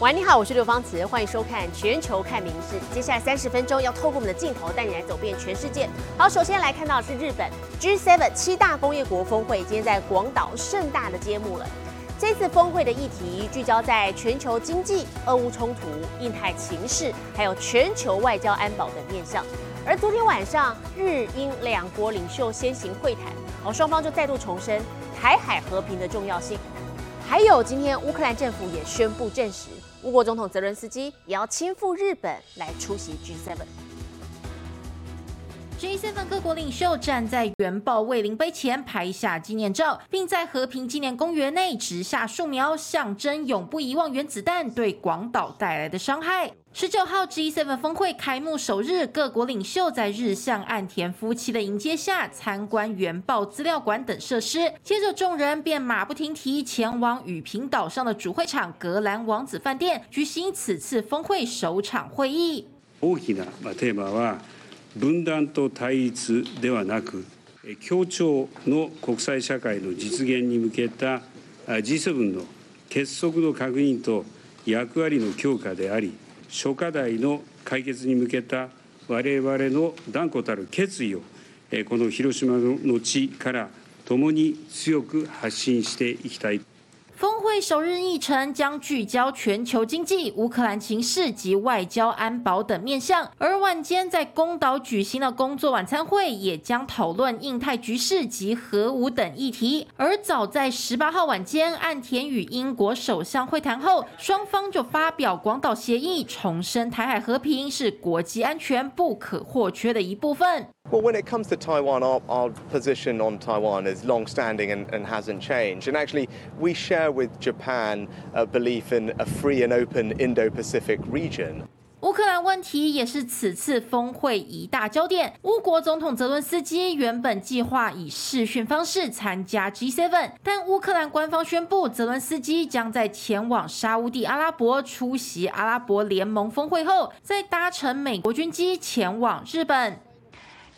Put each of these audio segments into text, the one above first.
喂，你好，我是刘芳慈，欢迎收看《全球看名事》。接下来三十分钟要透过我们的镜头带你来走遍全世界。好，首先来看到的是日本 G7 七大工业国峰会，今天在广岛盛大的揭幕了。这次峰会的议题聚焦在全球经济、俄乌冲突、印太情势，还有全球外交安保等面向。而昨天晚上，日英两国领袖先行会谈，哦，双方就再度重申台海和平的重要性。还有，今天乌克兰政府也宣布证实。乌国总统泽伦斯基也要亲赴日本来出席 G7。G7 各国领袖站在原爆慰灵碑前拍下纪念照，并在和平纪念公园内植下树苗，象征永不遗忘原子弹对广岛带来的伤害。十九号 G7 峰会开幕首日，各国领袖在日向岸田夫妻的迎接下参观原爆资料馆等设施。接着，众人便马不停蹄前往与平岛上的主会场格兰王子饭店，举行此次峰会首场会议。大きなテーマは 分断と対立ではなく、協調の国際社会の実現に向けた G7 の結束の確認と役割の強化であり。諸課題の解決に向けた我々の断固たる決意をこの広島の地から共に強く発信していきたい。会首日议程将聚焦全球经济、乌克兰情势及外交安保等面向，而晚间在宫岛举行的工作晚餐会也将讨论印太局势及核武等议题。而早在十八号晚间，岸田与英国首相会谈后，双方就发表广岛协议，重申台海和平是国际安全不可或缺的一部分。Well, when it comes to Taiwan, our, our position on Taiwan is long-standing and, and, hasn't changed. And actually, we share with Japan a belief in a free and open Indo-Pacific region. 乌克兰问题也是此次峰会一大焦点。乌国总统泽伦斯基原本计划以视讯方式参加 G7，但乌克兰官方宣布，泽伦斯基将在前往沙地阿拉伯出席阿拉伯联盟峰会后，再搭乘美国军机前往日本。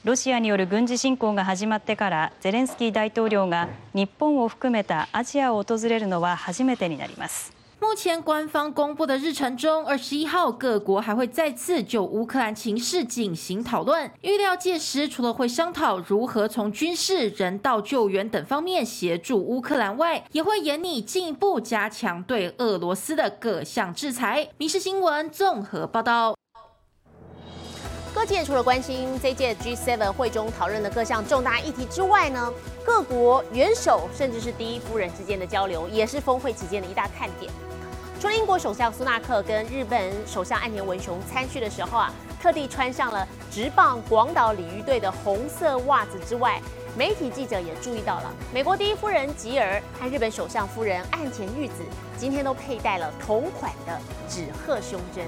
ロシアによる軍事侵攻が始まってからゼレンスキー大統領が日本を含めたアジアを訪れるのは初めてになります。目前官方公布的日程中，二十一号各国还会再次就乌克兰情势进行讨论。预料届时除了会商讨如何从军事、人道救援等方面协助乌克兰外，也会严拟进一步加强对俄罗斯的各项制裁。民事新闻综合报道。 各界除了关心这届 G7 会中讨论的各项重大议题之外呢，各国元首甚至是第一夫人之间的交流，也是峰会期间的一大看点。除了英国首相苏纳克跟日本首相岸田文雄参叙的时候啊，特地穿上了直棒广岛鲤鱼队的红色袜子之外，媒体记者也注意到了，美国第一夫人吉尔和日本首相夫人岸田裕子今天都佩戴了同款的纸鹤胸针。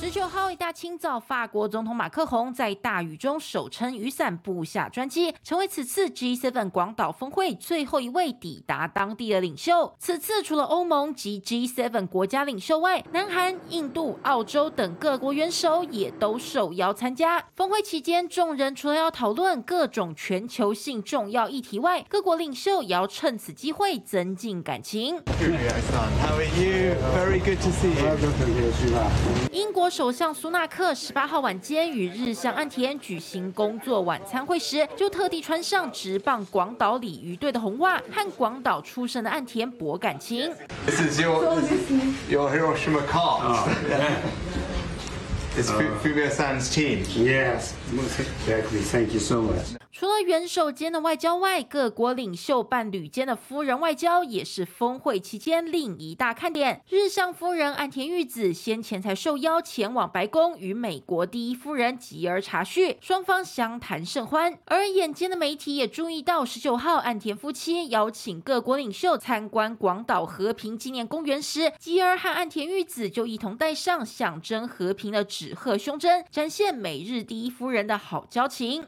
十九号一大清早，法国总统马克宏在大雨中手撑雨伞步下专机，成为此次 G7 广岛峰会最后一位抵达当地的领袖。此次除了欧盟及 G7 国家领袖外，南韩、印度、澳洲等各国元首也都受邀参加。峰会期间，众人除了要讨论各种全球性重要议题外，各国领袖也要趁此机会增进感情。英国。首相苏纳克十八号晚间与日向岸田举行工作晚餐会时，就特地穿上直棒广岛鲤鱼队的红袜，和广岛出生的岸田博感情。This is your your Hiroshima car. It's Fumio San's team. Yes, exactly. Thank you so much. 除了元首间的外交外，各国领袖伴侣间的夫人外交也是峰会期间另一大看点。日向夫人岸田裕子先前才受邀前往白宫与美国第一夫人吉尔茶叙，双方相谈甚欢。而眼尖的媒体也注意到，十九号岸田夫妻邀请各国领袖参观广岛和平纪念公园时，吉尔和岸田裕子就一同戴上象征和平的纸鹤胸针，展现美日第一夫人的好交情。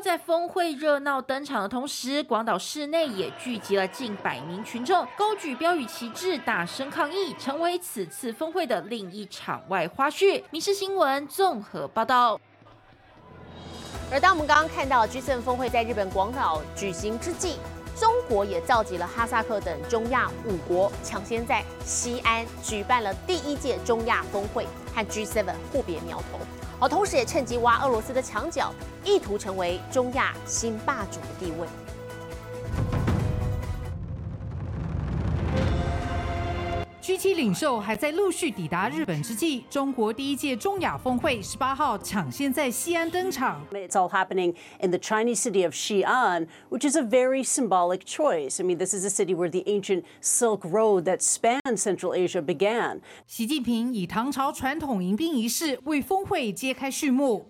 在峰会热闹登场的同时，广岛市内也聚集了近百名群众，高举标语旗帜，大声抗议，成为此次峰会的另一场外花絮。民事新闻综合报道。而当我们刚刚看到 G7 峰会在日本广岛举行之际，中国也召集了哈萨克等中亚五国，抢先在西安举办了第一届中亚峰会，和 G7 互别苗头。好，同时也趁机挖俄罗斯的墙角，意图成为中亚新霸主的地位。G7 领袖还在陆续抵达日本之际，中国第一届中亚峰会十八号抢先在西安登场。It's all happening in the Chinese city of Xi'an, which is a very symbolic choice. I mean, this is a city where the ancient Silk Road that spanned Central Asia began. 习近平以唐朝传统迎宾仪式为峰会揭开序幕。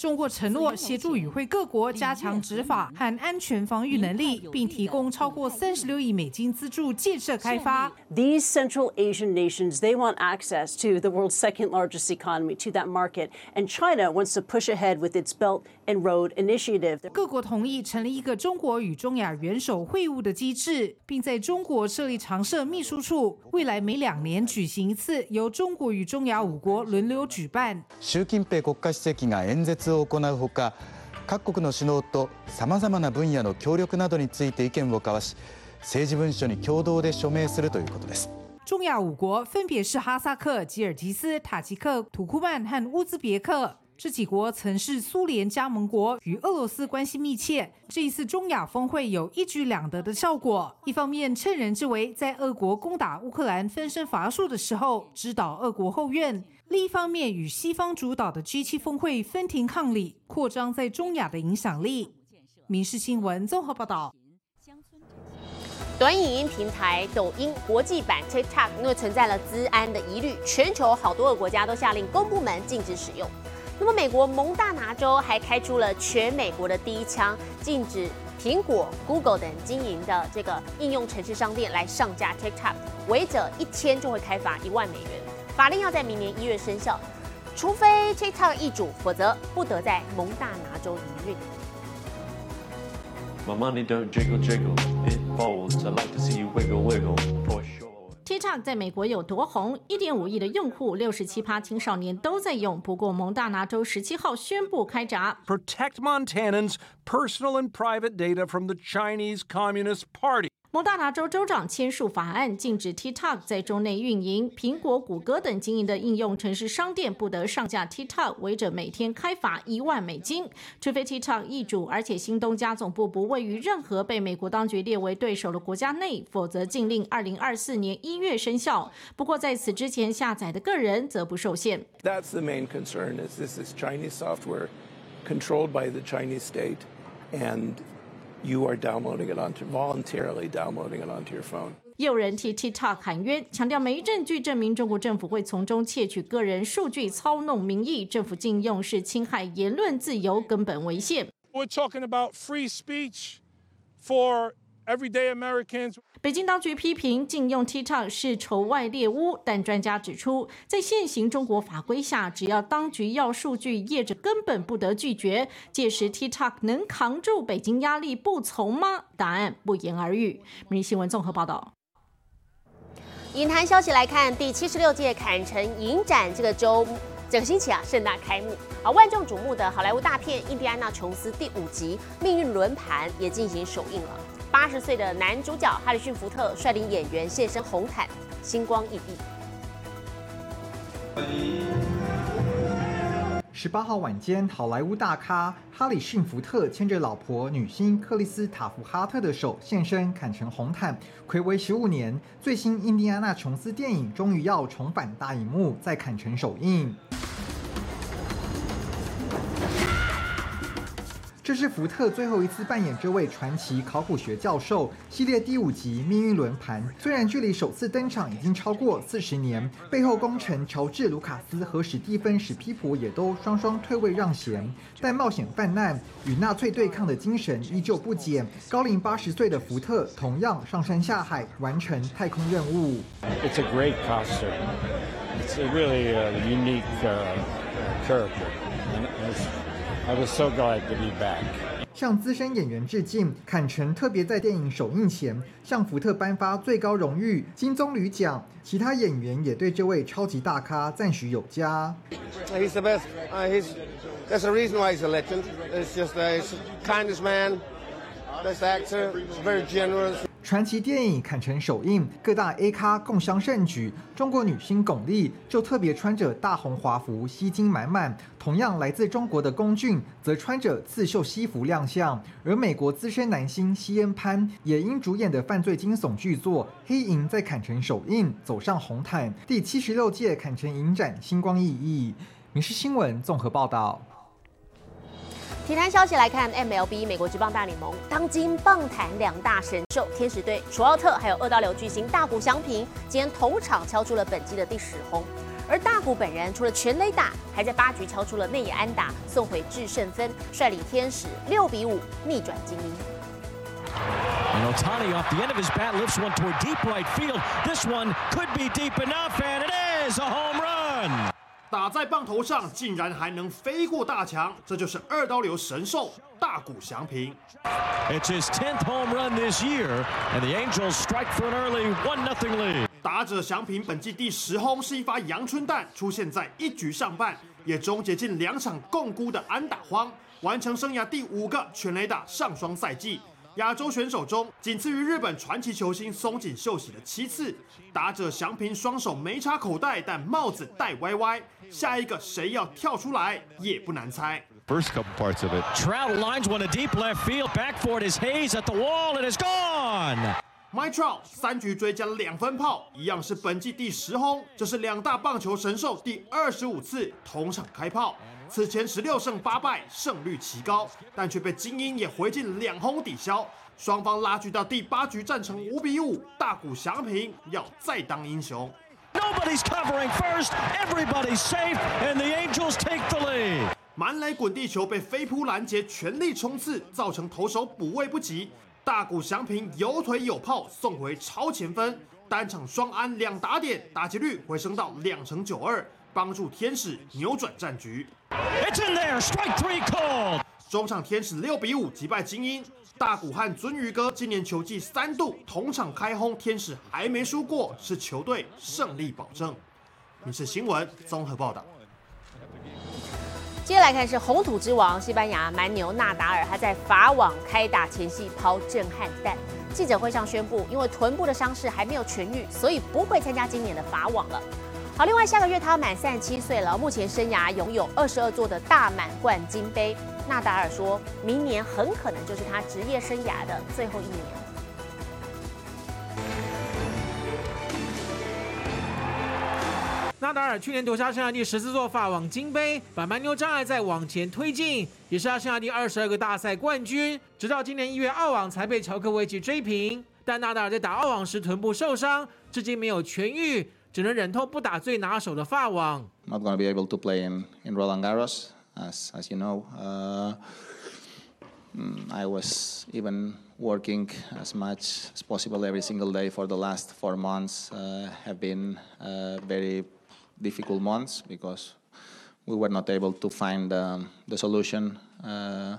中国承诺协助与会各国加强执法和安全防御能力，并提供超过三十六亿美金资助建设开发。These Central Asian nations, they want access to the world's second largest economy, to that market, and China wants to push ahead with its Belt and Road Initiative. 各国同意成立一个中国与中亚元首会晤的机制，并在中国设立常设秘书处，未来每两年举行一次，由中国与中亚五国轮流举办。習近平国家主席が演説を行うほか各国の首脳とさまざまな分野の協力などについて意見を交わし政治文書に共同で署名するということです。中亚五国分别是哈萨克、吉尔吉斯、塔吉克、土库曼和乌兹别克。 这几国曾是苏联加盟国，与俄罗斯关系密切。这一次中亚峰会有一举两得的效果：一方面趁人之危，在俄国攻打乌克兰分身乏术的时候指导俄国后院；另一方面与西方主导的 G7 峰会分庭抗礼，扩张在中亚的影响力。民事新闻综合报道。短影音平台抖音国际版 TikTok 因为存在了资安的疑虑，全球好多个国家都下令公部门禁止使用。那么，美国蒙大拿州还开出了全美国的第一枪，禁止苹果、Google 等经营的这个应用程式商店来上架 TikTok，违者一天就会开罚一万美元。法令要在明年一月生效，除非 TikTok 易主，否则不得在蒙大拿州营运。My money don't jiggle jiggle, it folds. I like to see you wiggle wiggle for sure. TikTok 在美国有多红？一点五亿的用户，六十七趴青少年都在用。不过，蒙大拿州十七号宣布开闸。Protect Montanans' personal and private data from the Chinese Communist Party. 蒙大拿州州长签署法案，禁止 TikTok 在州内运营。苹果、谷歌等经营的应用城市商店不得上架 TikTok，违者每天开罚一万美金。除非 TikTok 易主，而且新东家总部不位于任何被美国当局列为对手的国家内，否则禁令二零二四年一月生效。不过在此之前下载的个人则不受限。That's the main concern is this is Chinese software controlled by the Chinese state and you are downloading it onto voluntarily downloading it onto your phone. 也有人替 TikTok 喊冤，强调没证据证明中国政府会从中窃取个人数据、操弄民意，政府禁用是侵害言论自由根本违宪。We're talking about free speech for everyday Americans. 北京当局批评禁用 TikTok 是仇外猎巫，但专家指出，在现行中国法规下，只要当局要数据，业者根本不得拒绝。届时 TikTok 能扛住北京压力不从吗？答案不言而喻。每日新闻综合报道。影坛消息来看，第七十六届坎城影展这个周整个星期啊盛大开幕啊，万众瞩目的好莱坞大片《印第安纳琼斯》第五集《命运轮盘》也进行首映了。八十岁的男主角哈里逊·福特率领演员现身红毯，星光熠熠。十八号晚间，好莱坞大咖哈里逊·福特牵着老婆女星克里斯塔夫哈特的手现身坎城红毯。暌违十五年，最新《印第安纳琼斯》电影终于要重返大荧幕，在坎城首映。这是福特最后一次扮演这位传奇考古学教授。系列第五集《命运轮盘》虽然距离首次登场已经超过四十年，背后功臣乔治·卢卡斯和史蒂芬·史皮普也都双双退位让贤，但冒险犯难与纳粹对抗的精神依旧不减。高龄八十岁的福特同样上山下海完成太空任务。It's a great costume. It's a really unique character. I was so glad to be back. 向资深演员致敬。坎城特别在电影首映前向福特颁发最高荣誉金棕榈奖，其他演员也对这位超级大咖赞许有加。He's the best. He's that's the reason why he's a legend. It's just he's kindest man, best actor, very generous. 传奇电影坎城首映，各大 A 咖共襄盛举。中国女星巩俐就特别穿着大红华服，吸睛满满。同样来自中国的龚俊则穿着刺绣西服亮相。而美国资深男星西恩潘也因主演的犯罪惊悚剧作《黑银》在坎城首映，走上红毯。第七十六届坎城影展星光熠熠。民事新闻综合报道。体坛消息来看，MLB 美国职棒大联盟当今棒坛两大神兽天使队楚奥特还有二刀流巨星大谷翔平，今天同场敲出了本季的第十轰。而大谷本人除了全垒打，还在八局敲出了内野安打，送回制胜分，率领天使六比五逆转精英。And Otani off the end of his bat lifts one toward deep right field. This one could be deep enough, and it is a home run. 打在棒头上，竟然还能飞过大墙，这就是二刀流神兽大谷翔平。It's his tenth home run this year, and the Angels strike for an early one-nothing lead. 打者翔平本季第十轰是一发阳春弹，出现在一局上半，也终结近两场共估的安打荒，完成生涯第五个全垒打上双赛季。亚洲选手中，仅次于日本传奇球星松井秀喜的七次。打者祥平双手没插口袋，但帽子戴歪歪。下一个谁要跳出来，也不难猜。First couple parts of it. Trout lines one to deep left field. Back for it is Hayes at the wall. It is gone. My Trout 三局追加两分炮，一样是本季第十轰。这是两大棒球神兽第二十五次同场开炮。此前十六胜八败，胜率奇高，但却被精英也回进两轰抵消。双方拉锯到第八局，战成五比五，大谷翔平要再当英雄。Nobody's covering first, everybody's safe, and the Angels take the lead. 满垒滚地球被飞扑拦截，全力冲刺，造成投手补位不及。大谷翔平有腿有炮，送回超前分，单场双安两打点，打击率回升到两成九二。帮助天使扭转战局。It's in there, strike three called. 中场天使六比五击败精英。大谷和尊鱼哥今年球季三度同场开轰，天使还没输过，是球队胜利保证。民事新闻综合报道。接下来看是红土之王西班牙蛮牛纳达尔，他在法网开打前夕抛震撼弹。记者会上宣布，因为臀部的伤势还没有痊愈，所以不会参加今年的法网了。好，另外下个月他满三十七岁了，目前生涯拥有二十二座的大满贯金杯。纳达尔说明年很可能就是他职业生涯的最后一年。纳达尔去年夺下生涯第十四座法网金杯，把蛮牛障碍再往前推进，也是他生涯第二十二个大赛冠军。直到今年一月澳网才被乔科维奇追平，但纳达尔在打澳网时臀部受伤，至今没有痊愈。只能忍痛不打最拿手的法网。Not going to be able to play in in Roland Garros, as as you know. Uh, I was even working as much as possible every single day for the last four months. Uh, have been uh, very difficult months because we were not able to find um, the solution uh,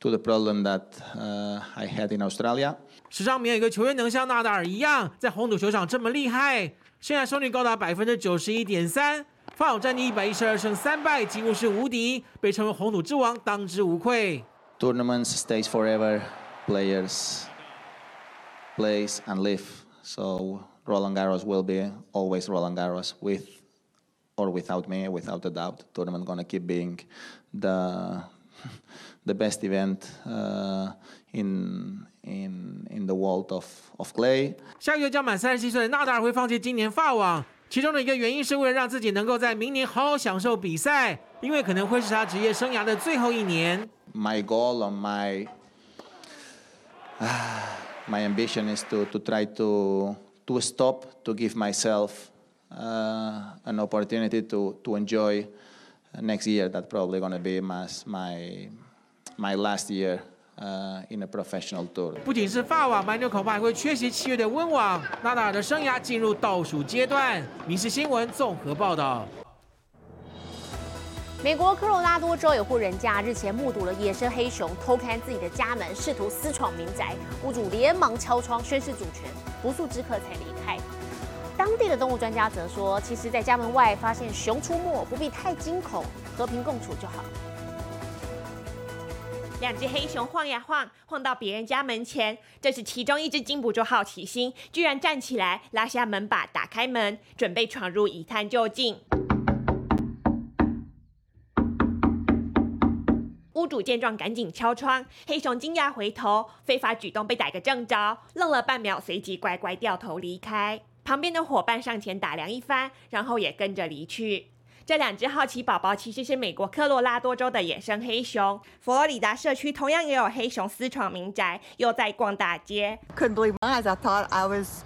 to the problem that uh, I had in Australia. 史上没有一个球员能像纳达尔一样在红土球场这么厉害。 现在胜率高达百分之九十一点三，法网战绩一百一十二胜三败，几乎是无敌，被称为红土之王，当之无愧。Tournaments stays forever, players plays and live. So Roland Garros will be always Roland Garros with or without me, without a doubt. Tournament gonna keep being the the best event uh, in in in the world of of clay。下个月将满三十七岁的纳达尔会放弃今年法网，其中的一个原因是为了让自己能够在明年好好享受比赛，因为可能会是他职业生涯的最后一年。My goal or my my ambition is to to try to to stop to give myself uh, an opportunity to to enjoy next year. That's probably going to be my my my last year. In a professional tour。不仅是法网，蛮牛恐怕还会缺席七月的温网。纳达尔的生涯进入倒数阶段。民事新闻综合报道。美国科罗拉多州有户人家日前目睹了野生黑熊偷看自己的家门，试图私闯民宅，屋主连忙敲窗宣示主权，不速之客才离开。当地的动物专家则说，其实，在家门外发现熊出没，不必太惊恐，和平共处就好。两只黑熊晃呀晃，晃到别人家门前，这时其中一只禁不住好奇心，居然站起来拉下门把，打开门，准备闯入一探究竟。屋主见状，赶紧敲窗。黑熊惊讶回头，非法举动被逮个正着，愣了半秒，随即乖乖掉头离开。旁边的伙伴上前打量一番，然后也跟着离去。这两只好奇宝宝其实是美国科罗拉多州的野生黑熊。佛罗里达社区同样也有黑熊私闯民宅，又在逛大街。Couldn't believe my eyes. I thought I was.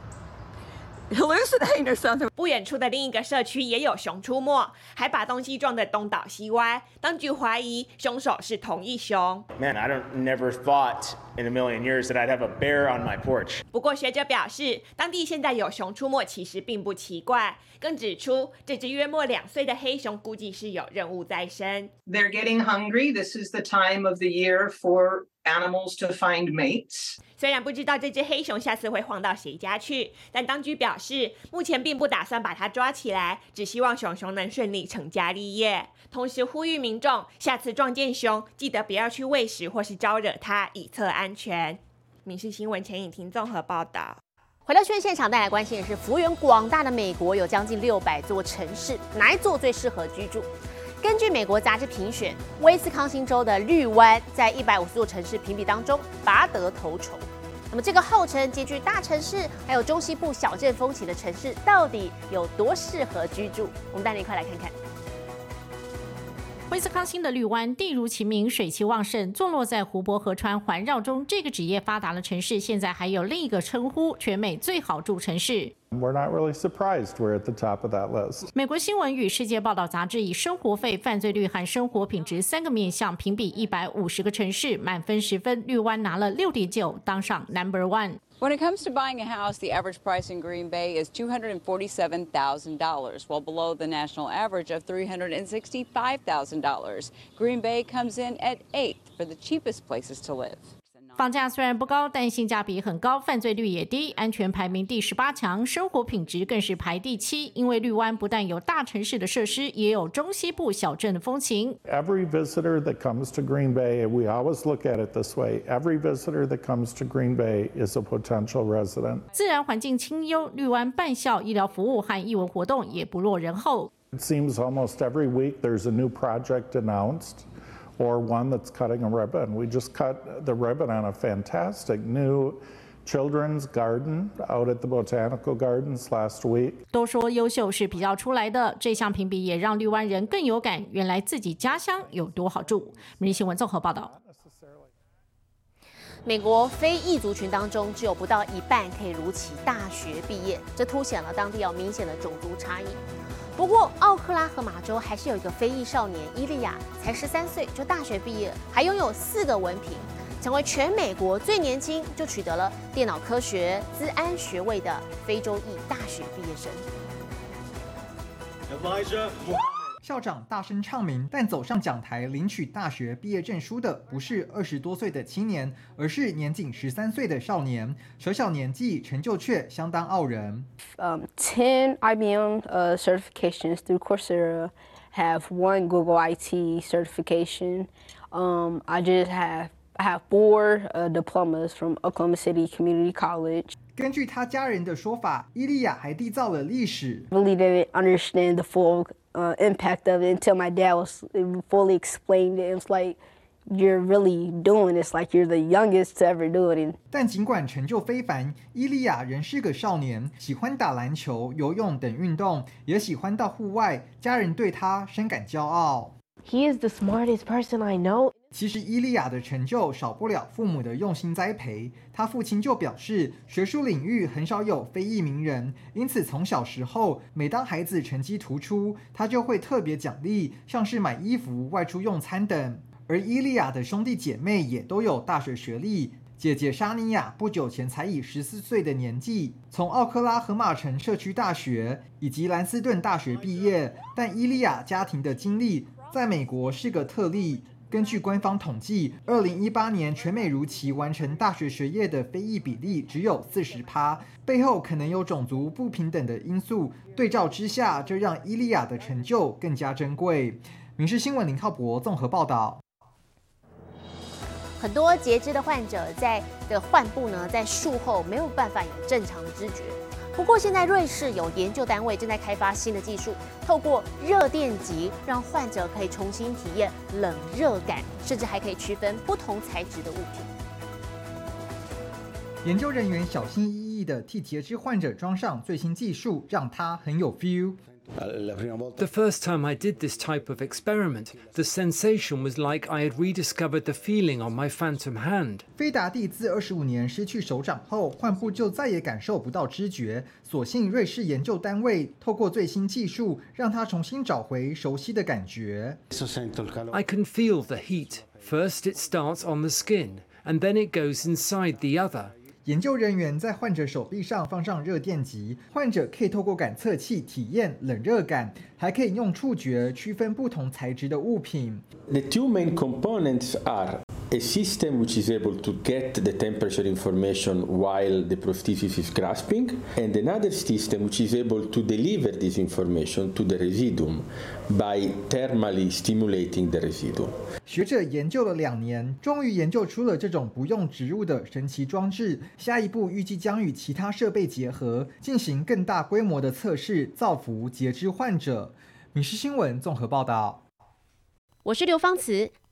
Hallucinating or something. 不远处的另一个社区也有熊出没，还把东西撞得东倒西歪。当局怀疑凶手是同一熊。Man, I don't never thought in a million years that I'd have a bear on my porch. 不过学者表示，当地现在有熊出没其实并不奇怪，更指出这只约莫两岁的黑熊估计是有任务在身。They're getting hungry. This is the time of the year for animals to find mates. 虽然不知道这只黑熊下次会晃到谁家去，但当局表示，目前并不打算把它抓起来，只希望熊熊能顺利成家立业。同时呼吁民众，下次撞见熊，记得不要去喂食或是招惹它，以策安全。民事新闻钱颖婷综合报道。回到新闻现场，带来关心的是，幅员广大的美国有将近六百座城市，哪一座最适合居住？根据美国杂志评选，威斯康星州的绿湾在一百五十座城市评比当中拔得头筹。那么，这个号称兼具大城市还有中西部小镇风情的城市，到底有多适合居住？我们带你一块来看看。威斯康星的绿湾地如其名，水气旺盛，坐落在湖泊河川环绕中。这个职业发达的城市，现在还有另一个称呼——全美最好住城市。We're not really surprised we're at the top of that list. 美国新闻与世界报道杂志以生活费、犯罪率和生活品质三个面向评比一百五十个城市，满分十分，绿湾拿了六点九，当上 Number One。When it comes to buying a house, the average price in Green Bay is $247,000, well below the national average of $365,000. Green Bay comes in at eighth for the cheapest places to live. 房价虽然不高，但性价比很高，犯罪率也低，安全排名第十八强，生活品质更是排第七。因为绿湾不但有大城市的设施，也有中西部小镇的风情。Every visitor that comes to Green Bay, we always look at it this way: every visitor that comes to Green Bay is a potential resident. 自然环境清幽，绿湾办校、医疗服务和义文活动也不落人后。It seems almost every week there's a new project announced. Or one that's cutting a ribbon. We just cut the ribbon on a fantastic new children's garden out at the botanical gardens last week. 都说优秀是比较出来的，这项评比也让绿湾人更有感，原来自己家乡有多好住。每日新闻综合报道。美国非裔族群当中，只有不到一半可以如期大学毕业，这凸显了当地有明显的种族差异。不过，奥克拉荷马州还是有一个非裔少年伊利亚，才十三岁就大学毕业，还拥有四个文凭，成为全美国最年轻就取得了电脑科学、资安学位的非洲裔大学毕业生。校长大声唱名，但走上讲台领取大学毕业证书的不是二十多岁的青年，而是年仅十三岁的少年。小小年纪，成就却相当傲人。Um, ten IBM uh, certifications through Coursera, have one Google IT certification. Um, I just have I have four uh, diplomas from Oklahoma City Community College. 根据他家人的说法，伊利亚还缔造了历史。Really didn't understand the full uh, impact of it until my dad was fully explained it. It was like you're really doing this, like you're the youngest to ever do it. 但尽管成就非凡，伊利亚仍是个少年，喜欢打篮球、游泳等运动，也喜欢到户外。家人对他深感骄傲。He is the smartest person I know. 其实伊利亚的成就少不了父母的用心栽培。他父亲就表示，学术领域很少有非裔名人，因此从小时候，每当孩子成绩突出，他就会特别奖励，像是买衣服、外出用餐等。而伊利亚的兄弟姐妹也都有大学学历，姐姐沙尼亚不久前才以十四岁的年纪从奥克拉荷马城社区大学以及兰斯顿大学毕业，但伊利亚家庭的经历。在美国是个特例。根据官方统计，二零一八年全美如期完成大学学业的非裔比例只有四十趴，背后可能有种族不平等的因素。对照之下，这让伊利亚的成就更加珍贵。《民事新闻》林浩博综合报道。很多截肢的患者在的患部呢，在术后没有办法有正常的知觉。不过，现在瑞士有研究单位正在开发新的技术，透过热电极让患者可以重新体验冷热感，甚至还可以区分不同材质的物品。研究人员小心翼翼地替截肢患者装上最新技术，让他很有 feel。The first time I did this type of experiment, the sensation was like I had rediscovered the feeling on my phantom hand. 菲达蒂自二十五年失去手掌后，患部就再也感受不到知觉。所幸瑞士研究单位透过最新技术，让他重新找回熟悉的感觉。I can feel the heat. First, it starts on the skin, and then it goes inside the other. 研究人员在患者手臂上放上热电极，患者可以透过感测器体验冷热感，还可以用触觉区分不同材质的物品。The two main components are a system which is able to get the temperature information while the prosthesis is grasping, and another system which is able to deliver this information to the residuum by thermally stimulating the residuum. 学者研究了两年，终于研究出了这种不用植入的神奇装置。下一步预计将与其他设备结合，进行更大规模的测试，造福截肢患者。《民事新闻》综合报道。我是刘芳慈，